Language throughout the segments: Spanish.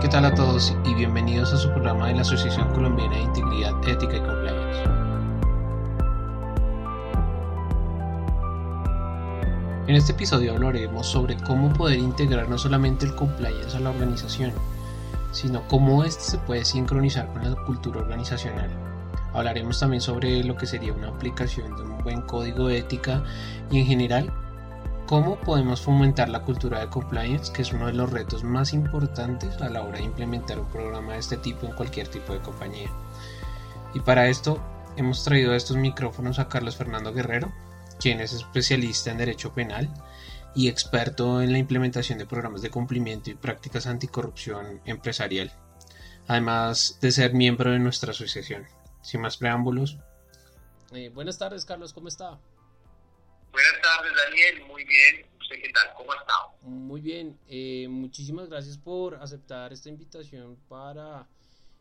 ¿qué tal a todos y bienvenidos a su programa de la Asociación Colombiana de Integridad, Ética y Compliance? En este episodio hablaremos sobre cómo poder integrar no solamente el compliance a la organización, sino cómo este se puede sincronizar con la cultura organizacional. Hablaremos también sobre lo que sería una aplicación de un buen código de ética y en general cómo podemos fomentar la cultura de compliance, que es uno de los retos más importantes a la hora de implementar un programa de este tipo en cualquier tipo de compañía. Y para esto hemos traído a estos micrófonos a Carlos Fernando Guerrero, quien es especialista en Derecho Penal y experto en la implementación de programas de cumplimiento y prácticas anticorrupción empresarial, además de ser miembro de nuestra asociación. Sin más preámbulos. Eh, buenas tardes, Carlos, ¿cómo está? Buenas tardes, Daniel. Muy bien. ¿Usted qué tal? ¿Cómo ha estado? Muy bien. Eh, muchísimas gracias por aceptar esta invitación para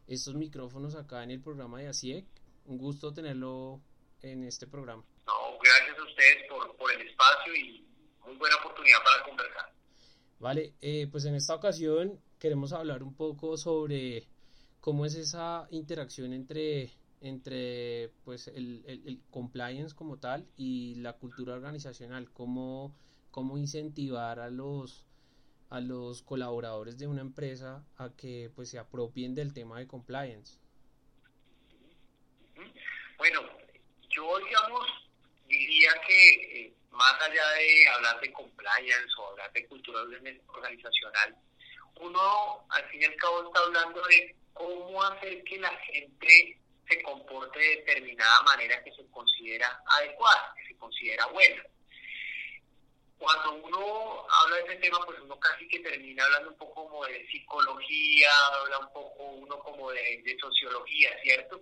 estos micrófonos acá en el programa de ASIEC. Un gusto tenerlo en este programa. No, gracias a ustedes por, por el espacio y muy buena oportunidad para conversar. Vale, eh, pues en esta ocasión queremos hablar un poco sobre cómo es esa interacción entre entre pues el, el, compliance como tal y la cultura organizacional cómo, cómo incentivar a los a los colaboradores de una empresa a que pues se apropien del tema de compliance. Bueno yo digamos diría que eh, más allá de hablar de compliance o hablar de cultura organizacional uno al fin y al cabo está hablando de cómo hacer que la gente se comporte de determinada manera que se considera adecuada, que se considera buena. Cuando uno habla de ese tema, pues uno casi que termina hablando un poco como de psicología, habla un poco uno como de, sociología, ¿cierto?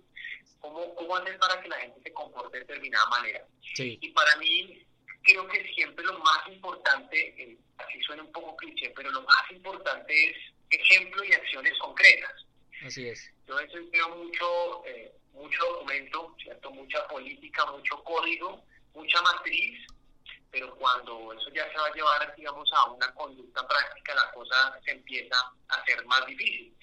¿Cómo, ¿Cómo hacer para que la gente se comporte de determinada manera? Y para mí, creo que siempre lo más importante, eh, así suena un poco cliché, pero lo más importante es ejemplo y acciones concretas. Así es. Yo eso veo mucho, eh, mucho documento, ¿cierto? Mucha política, mucho código, mucha matriz, pero cuando eso ya se va a llevar, digamos, a una conducta práctica, la cosa se empieza a hacer más difícil.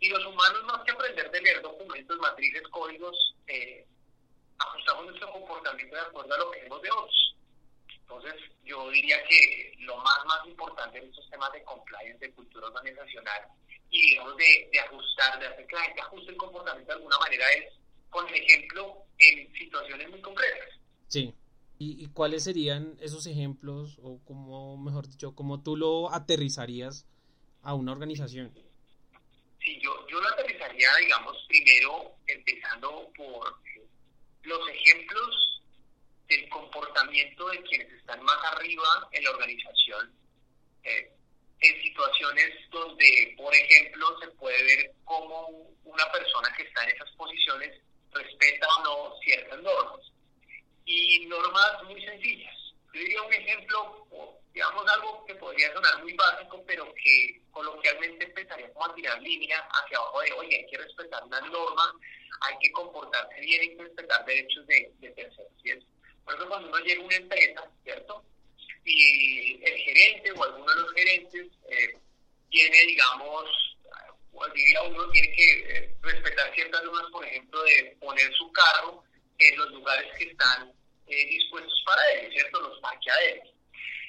Y los humanos, más que aprender de leer documentos, matrices, códigos, eh, ajustamos nuestro comportamiento de acuerdo a lo que vemos de otros. Entonces, yo diría que lo más, más importante en estos temas de compliance, de cultura organizacional, y digamos de, de ajustar, de hacer que la gente ajuste el comportamiento de alguna manera es con el ejemplo en situaciones muy concretas. Sí. ¿Y, cuáles serían esos ejemplos o como, mejor dicho, cómo tú lo aterrizarías a una organización? Sí, yo, yo lo aterrizaría, digamos, primero empezando por los ejemplos del comportamiento de quienes están más arriba en la organización. Eh, en situaciones donde, por ejemplo, se puede ver cómo una persona que está en esas posiciones respeta o no ciertas normas. Y normas muy sencillas. Yo diría un ejemplo, digamos algo que podría sonar muy básico, pero que coloquialmente empezaría como a tirar línea hacia abajo de, oye, hay que respetar una norma, hay que comportarse bien, hay que respetar derechos de, terceros. Por eso cuando uno llega a una empresa, ¿cierto? Y el gerente o alguno de los gerentes eh, tiene, digamos, diría uno, tiene que eh, respetar ciertas normas, por ejemplo, de poner su carro en los lugares que están eh, dispuestos para él, ¿cierto? Los parqueaderos.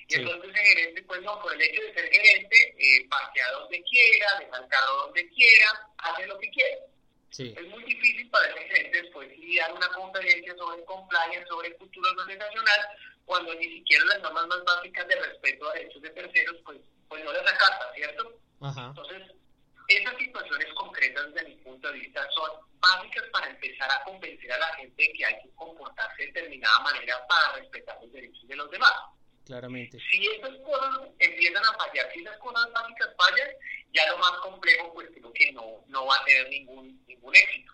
Y entonces el gerente, pues no, por el hecho de ser gerente, eh, parquea donde quiera, deja el carro donde quiera, hace lo que quiera. Es muy difícil para ese gerente después dar una conferencia sobre compliance, sobre cultura organizacional, cuando ni siquiera las normas más básicas de respeto a derechos de terceros, pues, pues no las acata, ¿cierto? Entonces, esas situaciones concretas desde mi punto de vista son básicas para empezar a convencer a la gente de que hay que comportarse de determinada manera para respetar los derechos de los demás. Claramente. Si esas cosas empiezan a fallar, si esas cosas básicas fallan, ya lo más complejo pues creo que no, no va a tener ningún, ningún éxito.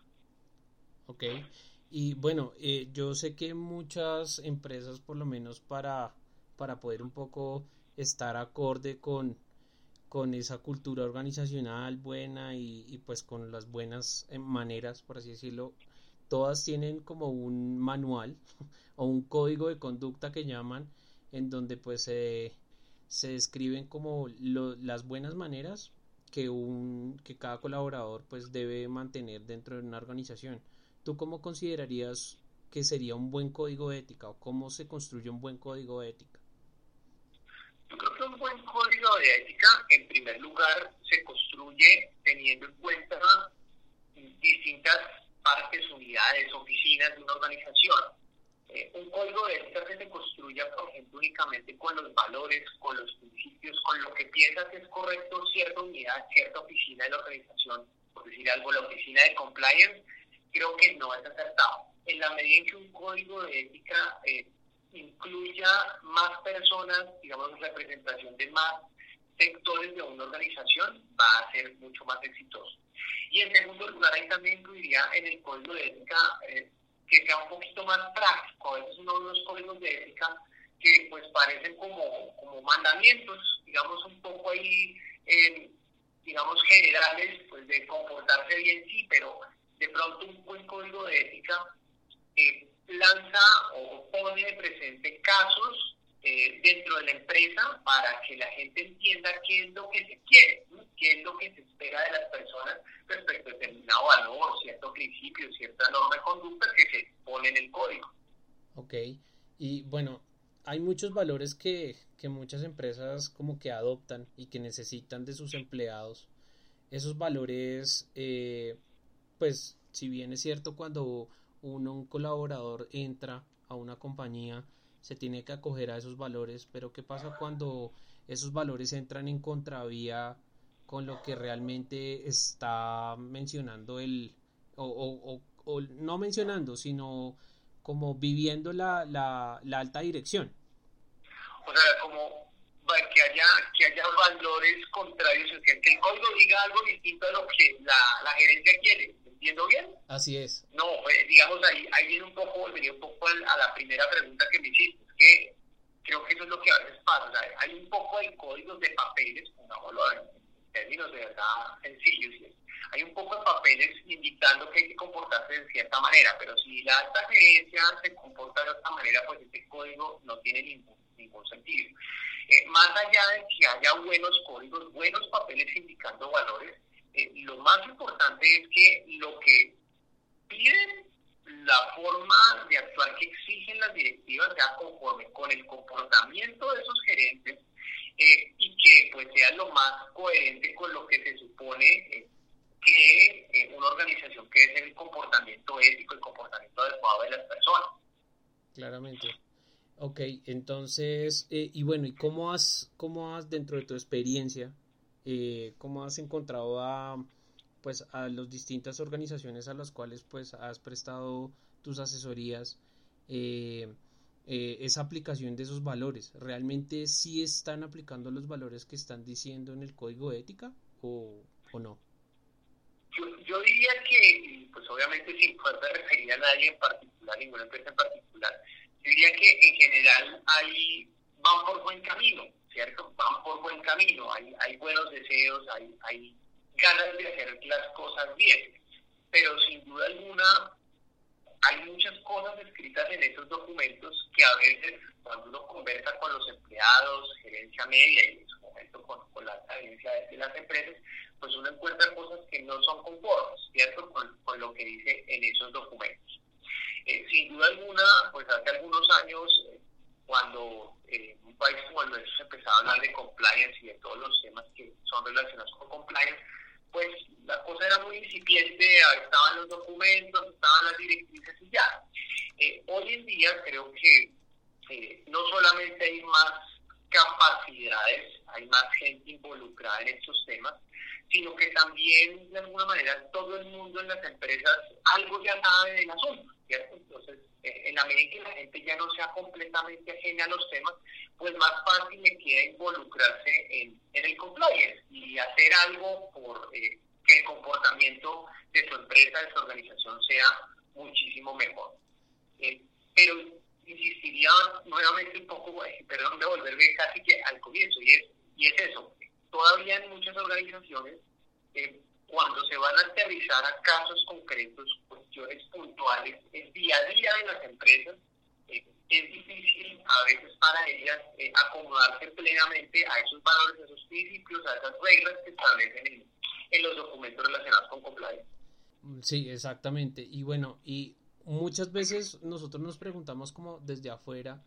Ok. Y bueno, eh, yo sé que muchas empresas, por lo menos para, para poder un poco estar acorde con, con esa cultura organizacional buena y, pues con las buenas eh, maneras, por así decirlo, todas tienen como un manual o un código de conducta que llaman, en donde pues se describen como las buenas maneras que, un, que cada colaborador pues debe mantener dentro de una organización. ¿Tú cómo considerarías que sería un buen código de ética o cómo se construye un buen código de ética? Yo creo que un buen código de ética, en primer lugar, se construye teniendo en cuenta distintas partes, unidades, oficinas de una organización. Eh, un código de ética que se construya, por ejemplo, únicamente con los valores, con los principios, con lo que piensas que es correcto cierta unidad, cierta oficina de la organización, por decir algo, la oficina de compliance, creo que no es acertado. En la medida en que un código de ética eh, incluya más personas, digamos, representación de más sectores de una organización, va a ser mucho más exitoso. Y en segundo lugar, ahí también incluiría en el código de ética eh, que sea un poquito más práctico. A veces uno de los códigos de ética que pues parecen como, como mandamientos, digamos, un poco ahí, digamos, generales, pues de comportarse bien, sí, pero de pronto un buen código de ética eh, lanza o pone presente casos eh, dentro de la empresa para que la gente entienda qué es lo que se quiere, qué es lo que se espera de las personas respecto a determinado valor, cierto principio, cierta norma de conducta que se pone en el código. Ok, y bueno, hay muchos valores que, que muchas empresas como que adoptan y que necesitan de sus empleados. Esos valores, eh, pues, si bien es cierto cuando uno, un colaborador entra a una compañía, se tiene que acoger a esos valores, pero ¿qué pasa cuando esos valores entran en contravía con lo que realmente está mencionando el, o, no mencionando, sino como viviendo la, la, la, alta dirección? O sea, como que haya, que haya valores contrarios, que el código diga algo distinto a lo que la, la gerencia quiere entiendo bien? Así es. No, eh, digamos, ahí, ahí viene un poco, volvería un poco a la primera pregunta que me hiciste, que creo que eso es lo que a veces pasa, hay un poco de códigos de papeles, pongámoslo en términos de verdad sencillos, hay un poco de papeles indicando que hay que comportarse de cierta manera, pero si la alta gerencia se comporta de otra manera, pues ese código no tiene ningún, ningún sentido. Eh, más allá de que haya buenos códigos, buenos papeles indicando valores, eh, lo más importante es que lo que piden la forma de actuar que exigen las directivas sea conforme con el comportamiento de esos gerentes eh, y que pues sea lo más coherente con lo que se supone eh, que una organización que es el comportamiento ético, el comportamiento adecuado de las personas. Claramente. Ok, entonces, y bueno, ¿y cómo has, cómo has dentro de tu experiencia eh, cómo has encontrado a pues a las distintas organizaciones a las cuales pues has prestado tus asesorías eh, eh, esa aplicación de esos valores. Realmente sí están aplicando los valores que están diciendo en el código de ética o, o no yo, diría que pues obviamente sin poder referir a nadie en particular ninguna empresa en particular yo diría que en general ahí van por buen camino ¿cierto? Van por buen camino, hay, hay buenos deseos, hay, hay ganas de hacer las cosas bien, pero sin duda alguna hay muchas cosas escritas en esos documentos que a veces cuando uno conversa con los empleados, gerencia media y en su momento con, la gerencia de, las empresas, pues uno encuentra cosas que no son conformes, ¿cierto? Con, lo que dice en esos documentos. Eh, sin duda alguna, pues hace algunos años, eh, cuando eh, un país como el nuestro se empezaba a hablar de compliance y de todos los temas que son relacionados con compliance, pues la cosa era muy incipiente, estaban los documentos, estaban las directrices y ya. Eh, hoy en día creo que eh, no solamente hay más capacidades, hay más gente involucrada en estos temas, sino que también de alguna manera todo el mundo en las empresas algo ya sabe del asunto, ¿cierto? Entonces, eh, en la medida en que la gente ya no sea completamente ajena a los temas, pues más fácil le queda involucrarse en, el compliance y hacer algo por eh, que el comportamiento de su empresa, de su organización sea muchísimo mejor. Eh, pero insistiría nuevamente un poco, perdón, de volverme casi que al comienzo, y es, y es eso, todavía en muchas organizaciones, eh, cuando se van a aterrizar a casos concretos, cuestiones puntuales, el día a día de las empresas, eh, es difícil a veces para ellas eh, acomodarse plenamente a esos valores, a esos principios, a esas reglas que establecen en, en los documentos relacionados con compliance. Sí, exactamente. Y bueno, y muchas veces nosotros nos preguntamos como desde afuera,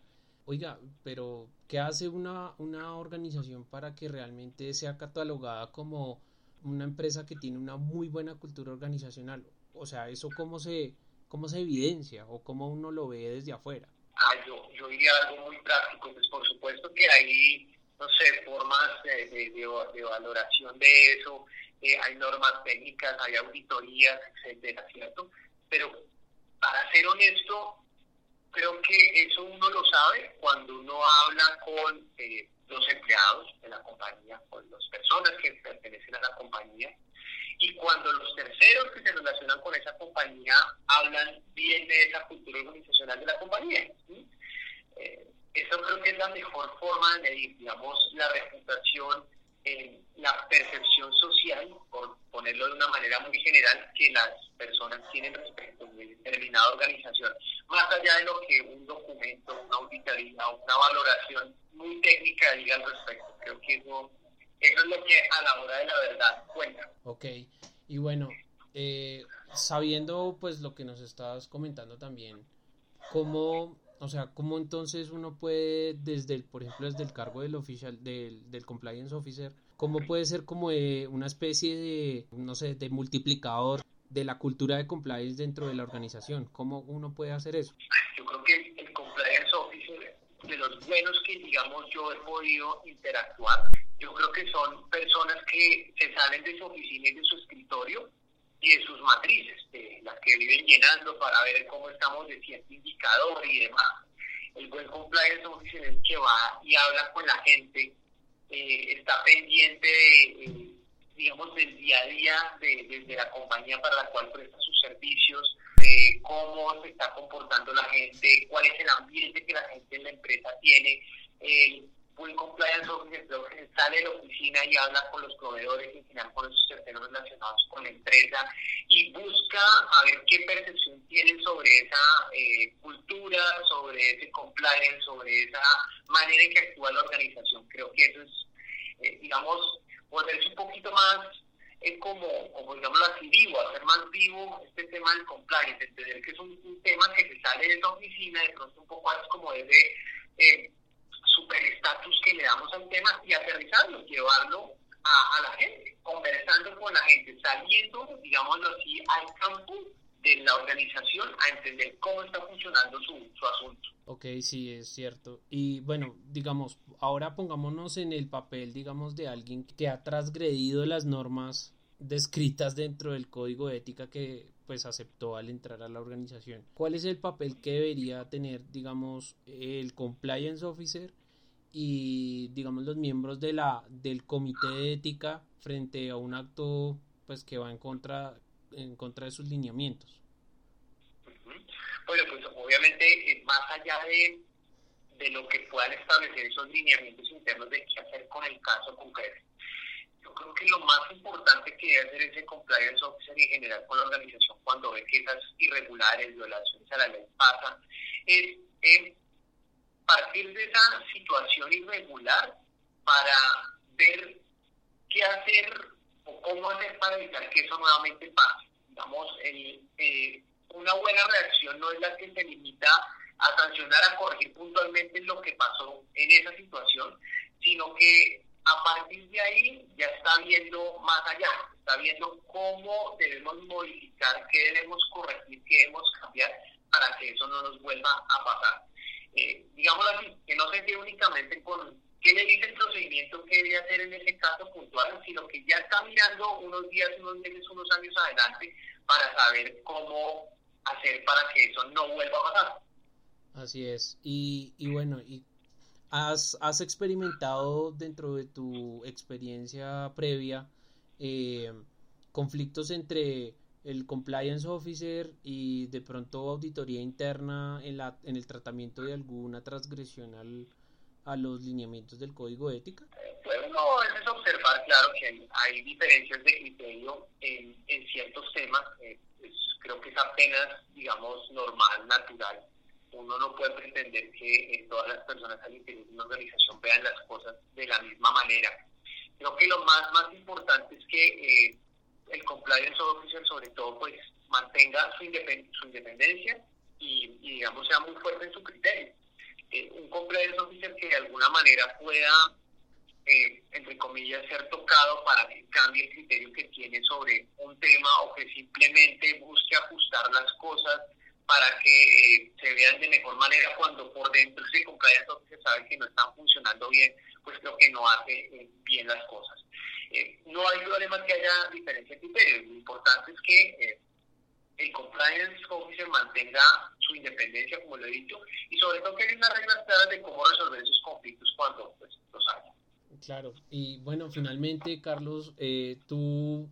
Oiga, pero ¿qué hace una, una organización para que realmente sea catalogada como una empresa que tiene una muy buena cultura organizacional? O sea, ¿eso cómo se, cómo se evidencia o cómo uno lo ve desde afuera? Ah, yo, yo diría algo muy práctico, pues por supuesto que hay, no sé, formas de, de, de, valoración de eso, eh, hay normas técnicas, hay auditorías, etcétera, ¿cierto? Pero para ser honesto, creo que eso uno lo sabe cuando uno habla con eh, los empleados de la compañía, con las personas que pertenecen a la compañía, y cuando los terceros que se relacionan con esa compañía hablan bien de esa cultura organizacional de la compañía. Eh, eso creo que es la mejor forma de medir, digamos, la reputación, la percepción social, por ponerlo de una manera muy general, que las personas tienen respecto una determinada organización, más allá de lo que un documento, una auditoría una valoración muy técnica diga al respecto. Creo que eso, eso es lo que a la hora de la verdad cuenta. Ok, y bueno, eh, sabiendo pues lo que nos estabas comentando también, ¿cómo o sea, ¿cómo entonces uno puede, desde el, por ejemplo, desde el cargo del oficial, del, del compliance officer, cómo puede ser como una especie de, no sé, de multiplicador de la cultura de compliance dentro de la organización? ¿Cómo uno puede hacer eso? Yo creo que el compliance officer, de los buenos que, digamos, yo he podido interactuar, yo creo que son personas que se salen de su oficina y de su escritorio y de sus matrices, de las que viven llenando para ver cómo estamos de cierto indicador y demás. El buen compliance officer es el que va y habla con la gente, eh, está pendiente de, eh, digamos, del día a día de, desde la compañía para la cual presta sus servicios, de cómo se está comportando la gente, cuál es el ambiente que la gente en la empresa tiene, buen compliance officer sale de la oficina y habla con los proveedores y final con esos terceros relacionados con la empresa y busca a ver qué percepción tienen sobre esa eh, cultura, sobre ese compliance, sobre esa manera en que actúa la organización. Creo que eso es, eh, digamos, volverse un poquito más es como, como digámoslo así, vivo, hacer más vivo este tema del compliance, entender que es un, tema que se sale de esa oficina, de pronto un poco más como desde eh, super estatus que le damos al tema y aterrizarlo, llevarlo a, la gente, conversando con la gente, saliendo, digámoslo así, al campo de la organización a entender cómo está funcionando su, su asunto. Ok, sí, es cierto. Y bueno, digamos, ahora pongámonos en el papel, digamos, de alguien que ha transgredido las normas descritas dentro del código de ética que pues aceptó al entrar a la organización. ¿Cuál es el papel que debería tener, digamos, el compliance officer y digamos los miembros de la del comité de ética frente a un acto pues que va en contra en contra de sus lineamientos. Bueno pues obviamente eh, más allá de, de lo que puedan establecer esos lineamientos internos de qué hacer con el caso concreto yo creo que lo más importante que debe hacer ese compliance officer en general con la organización cuando ve que esas irregulares, violaciones a la ley pasan, es eh, partir de esa situación irregular para ver qué hacer o cómo hacer para evitar que eso nuevamente pase. Digamos, eh, una buena reacción no es la que se limita a sancionar, a corregir puntualmente lo que pasó en esa situación, sino que a partir de ahí ya está viendo más allá, está viendo cómo debemos modificar, qué debemos corregir, qué debemos cambiar para que eso no nos vuelva a pasar. Eh, digámoslo así, que no se quede únicamente con qué le dice el procedimiento que debe hacer en ese caso puntual, sino que ya está mirando unos días, unos meses, unos años adelante para saber cómo hacer para que eso no vuelva a pasar. Así es. Y, y bueno, y ¿Has, ¿Has, experimentado dentro de tu experiencia previa eh, conflictos entre el compliance officer y de pronto auditoría interna en, la, en el tratamiento de alguna transgresión al, a los lineamientos del código ética? Bueno, es observar, claro, que hay, hay diferencias de criterio en, en ciertos temas. Eh, creo que es apenas, digamos, normal, natural uno no puede pretender que eh, todas las personas al interior de una organización vean las cosas de la misma manera. Creo que lo más, más importante es que eh, el compliance officer sobre todo pues mantenga su, su independencia y, digamos sea muy fuerte en su criterio. Eh, un compliance officer que de alguna manera pueda entre comillas, ser tocado para que cambie el criterio que tiene sobre un tema o que simplemente busque ajustar las cosas para que eh, se vean de mejor manera cuando por dentro se compliance se sabe que no están funcionando bien, pues creo que no hace eh, bien las cosas. Eh, no hay problema que haya diferencia de criterios, lo importante es que el compliance officer mantenga su independencia, como lo he dicho, y sobre todo que haya unas reglas claras de cómo resolver esos conflictos cuando pues, los haya. Claro, y bueno, finalmente, Carlos, tú,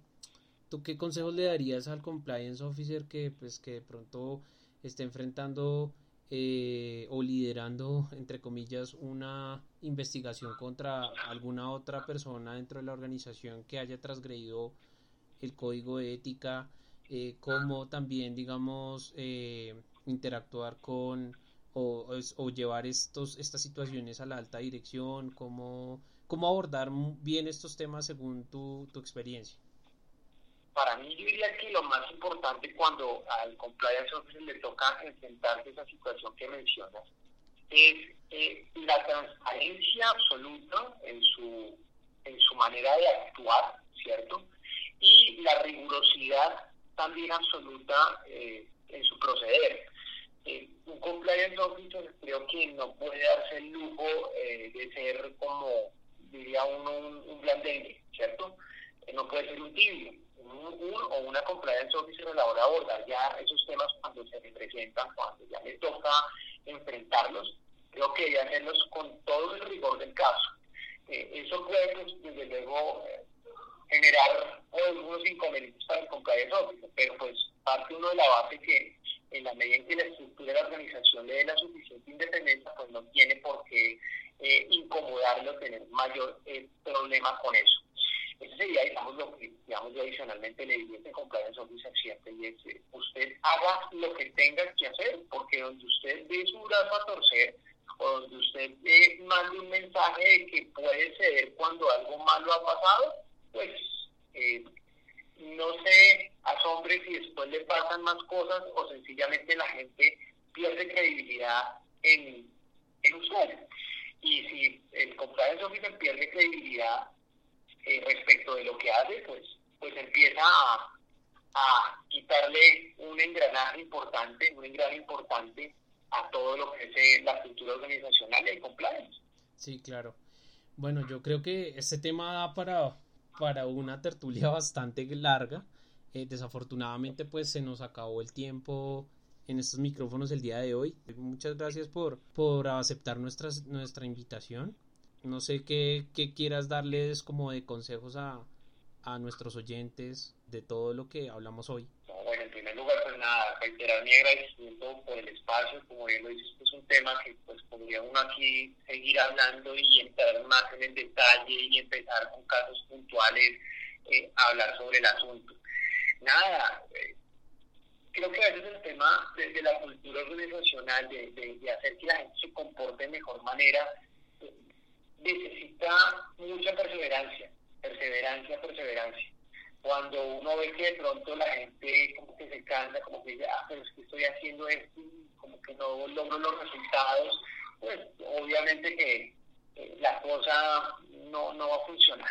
¿tú qué consejos le darías al compliance officer que, pues, que de pronto esté enfrentando eh, o liderando, entre comillas, una investigación contra alguna otra persona dentro de la organización que haya transgredido el código de ética, eh, cómo también, digamos, eh, interactuar con o, o, llevar estos, estas situaciones a la alta dirección, cómo, cómo abordar bien estos temas según tu, tu experiencia. Para mí yo diría que lo más importante cuando al compliance officer le toca enfrentarse a esa situación que mencionas es eh, la transparencia absoluta en su, en su manera de actuar, ¿cierto? Y la rigurosidad también absoluta eh, en su proceder. Eh, un compliance officer creo que no puede darse el lujo de ser como, diría uno, un, un ¿cierto? no puede ser un tibio un, o una compliance officer a la hora de abordar ya esos temas cuando se le presentan, cuando ya le toca enfrentarlos, creo que debe hacerlos con todo el rigor del caso. Eh, eso puede, pues, desde luego, eh, generar algunos inconvenientes para el compliance pero pues parte uno de la base que en la medida en que la estructura de la organización le dé la suficiente independencia, pues no tiene por qué eh, incomodarlo, tener mayor problema con eso. Ese sería, digamos, lo que, digamos, yo adicionalmente le diría que compliance officer siempre y es que usted haga lo que tenga que hacer, porque donde usted dé su brazo a torcer, o donde usted eh, mande un mensaje de que puede ceder cuando algo malo ha pasado, pues eh, no se asombre si después le pasan más cosas o sencillamente la gente pierde credibilidad en, en usted. Y si el compliance officer pierde credibilidad eh, respecto de lo que hace, pues, pues empieza a quitarle un engranaje importante, un engranaje importante a todo lo que es eh, la cultura organizacional y el compliance. Sí, claro. Bueno, yo creo que este tema da para, para una tertulia bastante larga. Eh, desafortunadamente, pues se nos acabó el tiempo en estos micrófonos el día de hoy. Muchas gracias por, por aceptar nuestra, nuestra invitación. No sé qué, qué quieras darles como de consejos a, a nuestros oyentes de todo lo que hablamos hoy. Bueno, en primer lugar, pues nada, reiterar mi agradecimiento por el espacio, como bien lo dices, es un tema que, pues, podría uno aquí seguir hablando y entrar más en el detalle y empezar con casos puntuales eh, a hablar sobre el asunto. Nada, eh, creo que a veces el tema de, la cultura organizacional, de, hacer que la gente se comporte de mejor manera, eh, necesita mucha perseverancia, perseverancia, perseverancia. Cuando uno ve que de pronto la gente como que se cansa, como que dice, ah, pero es que estoy haciendo esto, como que no logro los resultados, pues obviamente que eh, la cosa no, no va a funcionar.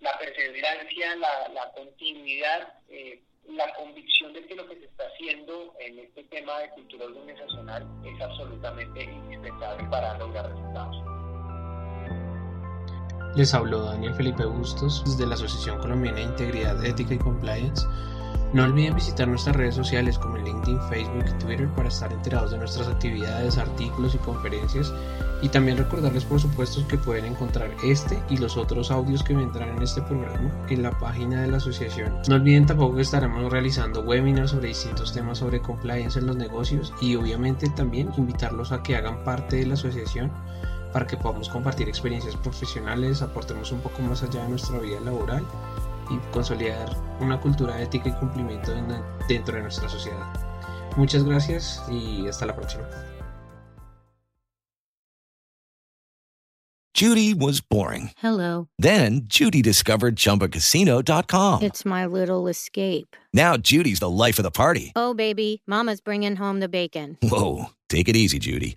La perseverancia, la, la continuidad, eh, la convicción de que lo que se está haciendo en este tema de cultura organizacional es absolutamente indispensable para lograr resultados. Les habló Daniel Felipe Bustos desde la Asociación Colombiana de Integridad, Ética y Compliance. No olviden visitar nuestras redes sociales como LinkedIn, Facebook y Twitter para estar enterados de nuestras actividades, artículos y conferencias y también recordarles por supuesto que pueden encontrar este y los otros audios que vendrán en este programa en la página de la asociación. No olviden tampoco que estaremos realizando webinars sobre distintos temas sobre compliance en los negocios y obviamente también invitarlos a que hagan parte de la asociación para que podamos compartir experiencias profesionales, aportemos un poco más allá de nuestra vida laboral y consolidar una cultura ética y cumplimiento dentro de nuestra sociedad. Muchas gracias y hasta la próxima. Judy was boring. Hello. Then Judy discovered chumbacasino.com. It's my little escape. Now Judy's the life of the party. Oh baby, mama's bringing home the bacon. Whoa, take it easy Judy.